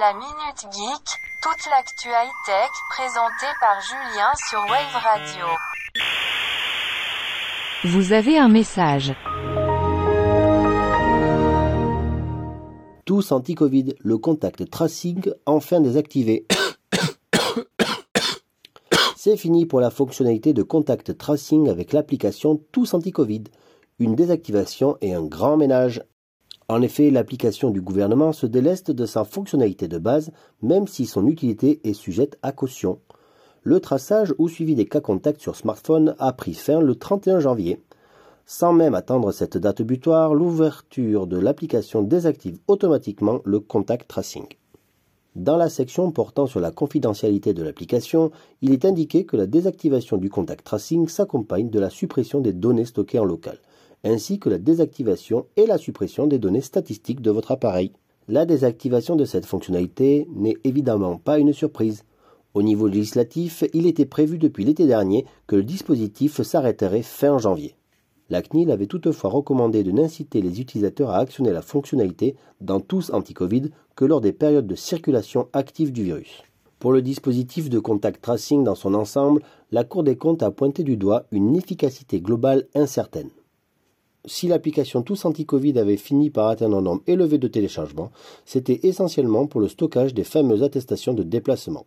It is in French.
La Minute Geek, toute l'actu high-tech présentée par Julien sur Wave Radio. Vous avez un message. Tous anti-Covid, le contact tracing enfin désactivé. C'est fini pour la fonctionnalité de contact tracing avec l'application Tous anti-Covid. Une désactivation et un grand ménage. En effet, l'application du gouvernement se déleste de sa fonctionnalité de base, même si son utilité est sujette à caution. Le traçage ou suivi des cas contacts sur smartphone a pris fin le 31 janvier. Sans même attendre cette date butoir, l'ouverture de l'application désactive automatiquement le contact tracing. Dans la section portant sur la confidentialité de l'application, il est indiqué que la désactivation du contact tracing s'accompagne de la suppression des données stockées en local, ainsi que la désactivation et la suppression des données statistiques de votre appareil. La désactivation de cette fonctionnalité n'est évidemment pas une surprise. Au niveau législatif, il était prévu depuis l'été dernier que le dispositif s'arrêterait fin janvier. La CNIL avait toutefois recommandé de n'inciter les utilisateurs à actionner la fonctionnalité dans tous anti-Covid que lors des périodes de circulation active du virus. Pour le dispositif de contact tracing dans son ensemble, la Cour des comptes a pointé du doigt une efficacité globale incertaine. Si l'application Tous Anti-Covid avait fini par atteindre un nombre élevé de téléchargements, c'était essentiellement pour le stockage des fameuses attestations de déplacement.